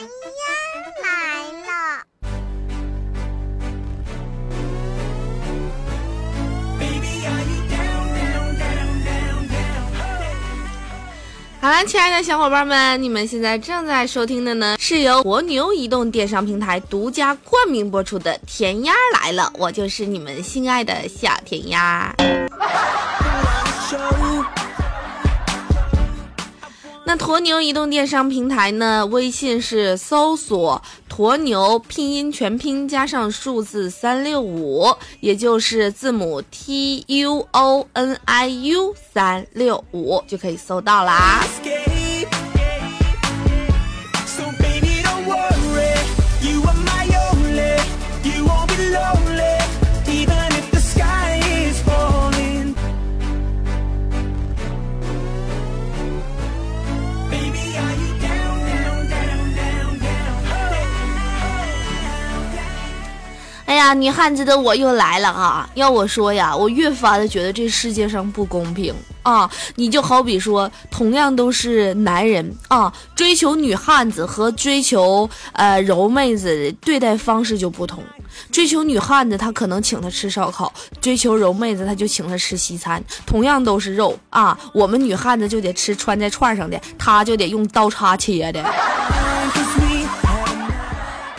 鸭来了。好了，亲爱的小伙伴们，你们现在正在收听的呢，是由国牛移动电商平台独家冠名播出的《甜鸭来了》，我就是你们心爱的小甜鸭。那驼牛移动电商平台呢？微信是搜索“驼牛”拼音全拼加上数字三六五，也就是字母 T U O N I U 三六五，就可以搜到啦。呀，女汉子的我又来了啊！要我说呀，我越发的觉得这世界上不公平啊！你就好比说，同样都是男人啊，追求女汉子和追求呃柔妹子对待方式就不同。追求女汉子，他可能请她吃烧烤；追求柔妹子，他就请她吃西餐。同样都是肉啊，我们女汉子就得吃穿在串上的，他就得用刀叉切的。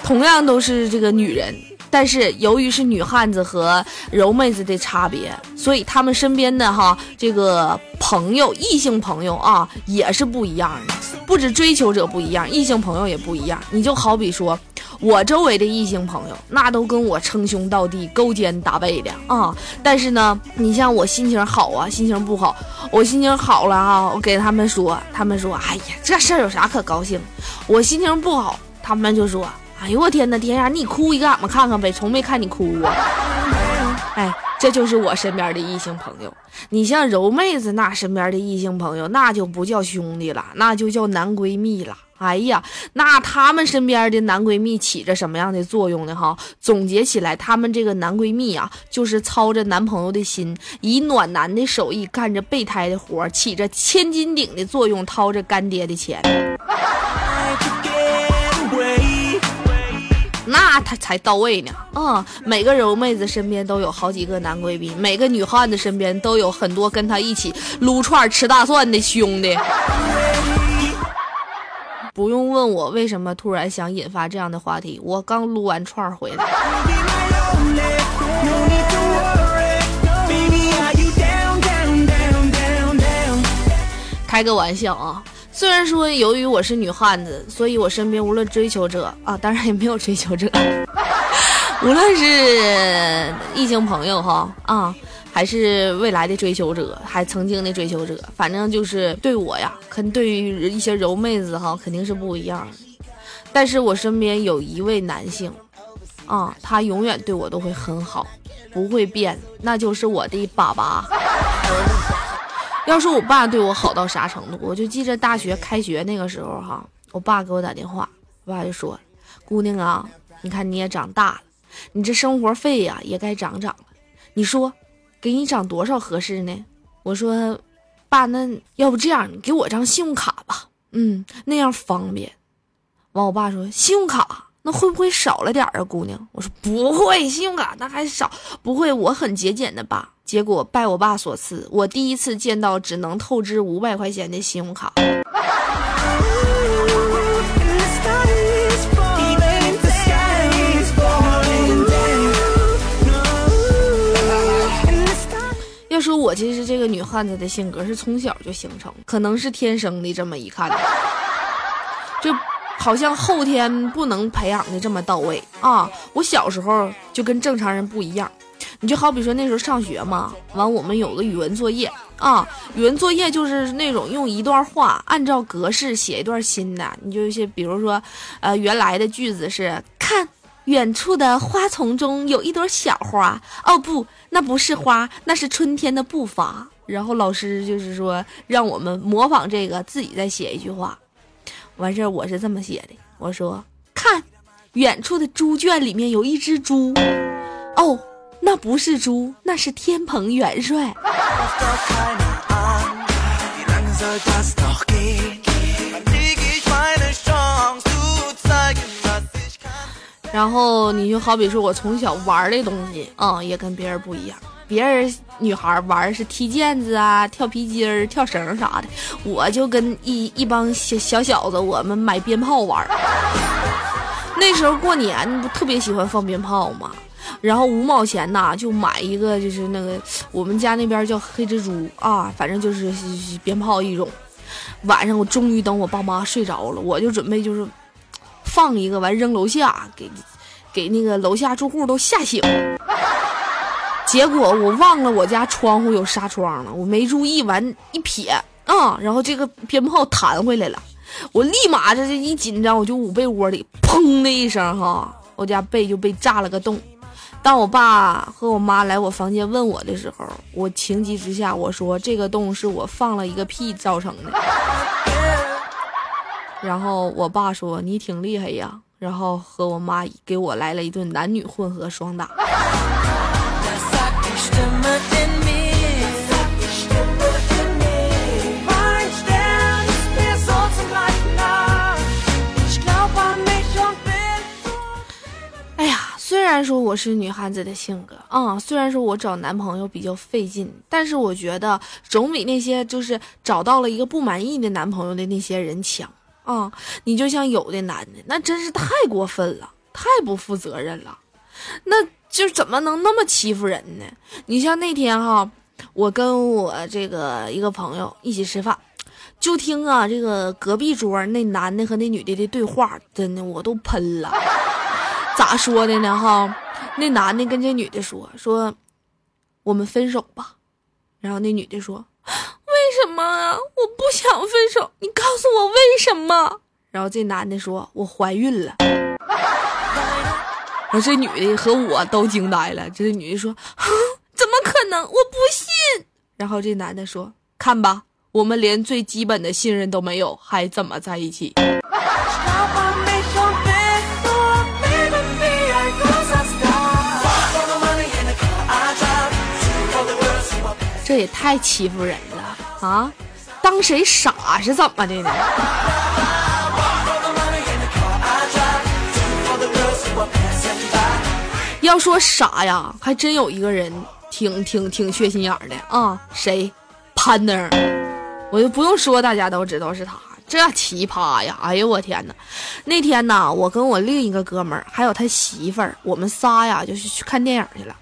同样都是这个女人。但是由于是女汉子和柔妹子的差别，所以他们身边的哈这个朋友，异性朋友啊也是不一样的。不止追求者不一样，异性朋友也不一样。你就好比说，我周围的异性朋友，那都跟我称兄道弟、勾肩搭背的啊。但是呢，你像我心情好啊，心情不好，我心情好了啊，我给他们说，他们说，哎呀，这事儿有啥可高兴？我心情不好，他们就说。哎呦我天哪，天呀，你哭一个俺们看看呗，从没看你哭过。哎，这就是我身边的异性朋友。你像柔妹子那身边的异性朋友，那就不叫兄弟了，那就叫男闺蜜了。哎呀，那他们身边的男闺蜜起着什么样的作用呢？哈，总结起来，他们这个男闺蜜啊，就是操着男朋友的心，以暖男的手艺干着备胎的活，起着千斤顶的作用，掏着干爹的钱。那他才到位呢，嗯，每个柔妹子身边都有好几个男闺蜜，每个女汉子身边都有很多跟她一起撸串吃大蒜的兄弟。不用问我为什么突然想引发这样的话题，我刚撸完串回来。开个玩笑啊。虽然说由于我是女汉子，所以我身边无论追求者啊，当然也没有追求者，无论是异性朋友哈啊，还是未来的追求者，还曾经的追求者，反正就是对我呀，肯对于一些柔妹子哈，肯定是不一样。但是我身边有一位男性，啊，他永远对我都会很好，不会变，那就是我的爸爸。要说我爸对我好到啥程度，我就记着大学开学那个时候哈，我爸给我打电话，我爸就说：“姑娘啊，你看你也长大了，你这生活费呀也该涨涨了，你说给你涨多少合适呢？”我说：“爸，那要不这样，你给我张信用卡吧，嗯，那样方便。”完，我爸说：“信用卡那会不会少了点啊，姑娘？”我说：“不会，信用卡那还少，不会，我很节俭的爸。”结果拜我爸所赐，我第一次见到只能透支五百块钱的信用卡。要说我其实这个女汉子的性格是从小就形成，可能是天生的这么一看，就好像后天不能培养的这么到位啊！我小时候就跟正常人不一样。你就好比说那时候上学嘛，完我们有个语文作业啊，语文作业就是那种用一段话按照格式写一段新的。你就些比如说，呃，原来的句子是看远处的花丛中有一朵小花，哦不，那不是花，那是春天的步伐。然后老师就是说让我们模仿这个，自己再写一句话。完事儿我是这么写的，我说看远处的猪圈里面有一只猪，哦。那不是猪，那是天蓬元帅。然后你就好比说我从小玩的东西啊，也跟别人不一样。别人女孩玩是踢毽子啊、跳皮筋儿、跳绳啥的，我就跟一一帮小小小子，我们买鞭炮玩。那时候过年不特别喜欢放鞭炮吗，然后五毛钱呐就买一个，就是那个我们家那边叫黑蜘蛛啊，反正就是鞭炮一种。晚上我终于等我爸妈睡着了，我就准备就是放一个完扔楼下，给给那个楼下住户都吓醒。结果我忘了我家窗户有纱窗了，我没注意，完一撇啊，然后这个鞭炮弹回来了，我立马这这一紧张，我就捂被窝里，砰的一声哈，我家被就被炸了个洞。当我爸和我妈来我房间问我的时候，我情急之下我说这个洞是我放了一个屁造成的。然后我爸说你挺厉害呀，然后和我妈给我来了一顿男女混合双打。虽然说我是女汉子的性格啊，虽然说我找男朋友比较费劲，但是我觉得总比那些就是找到了一个不满意的男朋友的那些人强啊。你就像有的男的，那真是太过分了，太不负责任了，那。就怎么能那么欺负人呢？你像那天哈，我跟我这个一个朋友一起吃饭，就听啊这个隔壁桌那男的和那女的的对话，真的我都喷了。咋说的呢？哈，那男的跟这女的说说，我们分手吧。然后那女的说，为什么啊？我不想分手，你告诉我为什么？然后这男的说，我怀孕了。然后这女的和我都惊呆了。这女的说：“怎么可能？我不信。”然后这男的说：“看吧，我们连最基本的信任都没有，还怎么在一起？”这也太欺负人了啊！当谁傻是怎么的呢？要说傻呀，还真有一个人挺挺挺缺心眼的啊！谁？攀登，我就不用说，大家都知道是他。这奇葩呀！哎呦我天哪！那天呢，我跟我另一个哥们儿还有他媳妇儿，我们仨呀就是去看电影去了。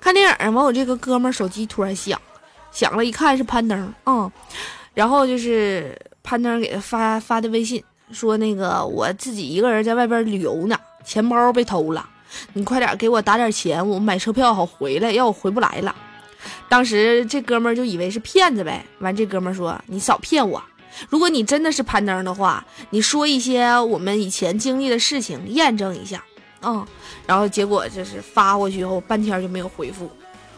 看电影完，我这个哥们儿手机突然响，响了一看是攀登啊，然后就是攀登给他发发的微信，说那个我自己一个人在外边旅游呢，钱包被偷了。你快点给我打点钱，我买车票好回来，要我回不来了。当时这哥们儿就以为是骗子呗。完，这哥们儿说：“你少骗我，如果你真的是攀登的话，你说一些我们以前经历的事情，验证一下。”嗯，然后结果就是发过去以后半天就没有回复。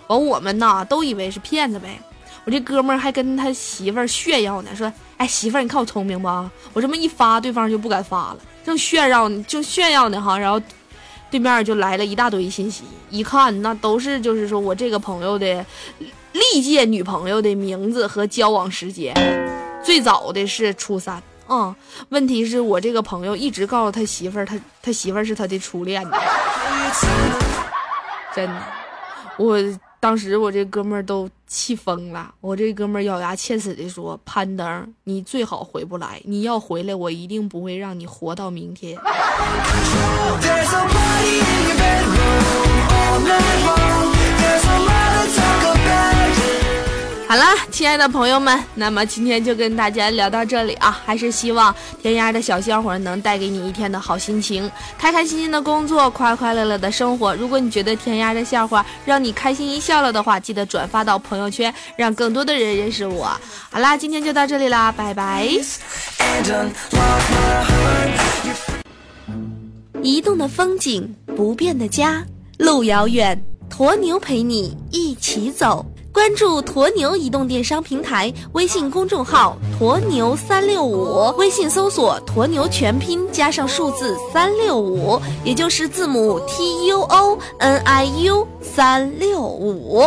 完，我们呐都以为是骗子呗。我这哥们儿还跟他媳妇儿炫耀呢，说：“哎，媳妇儿，你看我聪明吧？我这么一发，对方就不敢发了，正炫耀呢，就炫耀呢哈。”然后。对面就来了一大堆信息，一看那都是就是说我这个朋友的历届女朋友的名字和交往时间，最早的是初三啊。问题是我这个朋友一直告诉他媳妇儿，他他媳妇儿是他的初恋呢。真的，我当时我这哥们儿都气疯了，我这哥们儿咬牙切齿的说：“攀登，你最好回不来，你要回来，我一定不会让你活到明天。”亲爱的朋友们，那么今天就跟大家聊到这里啊！还是希望天涯的小笑话能带给你一天的好心情，开开心心的工作，快快乐乐的生活。如果你觉得天涯的笑话让你开心一笑了的话，记得转发到朋友圈，让更多的人认识我。好啦，今天就到这里啦，拜拜。移动的风景，不变的家，路遥远，鸵牛陪你一起走。关注鸵牛移动电商平台微信公众号“鸵牛三六五”，微信搜索“鸵牛全拼加上数字三六五”，也就是字母 T U O N I U 三六五。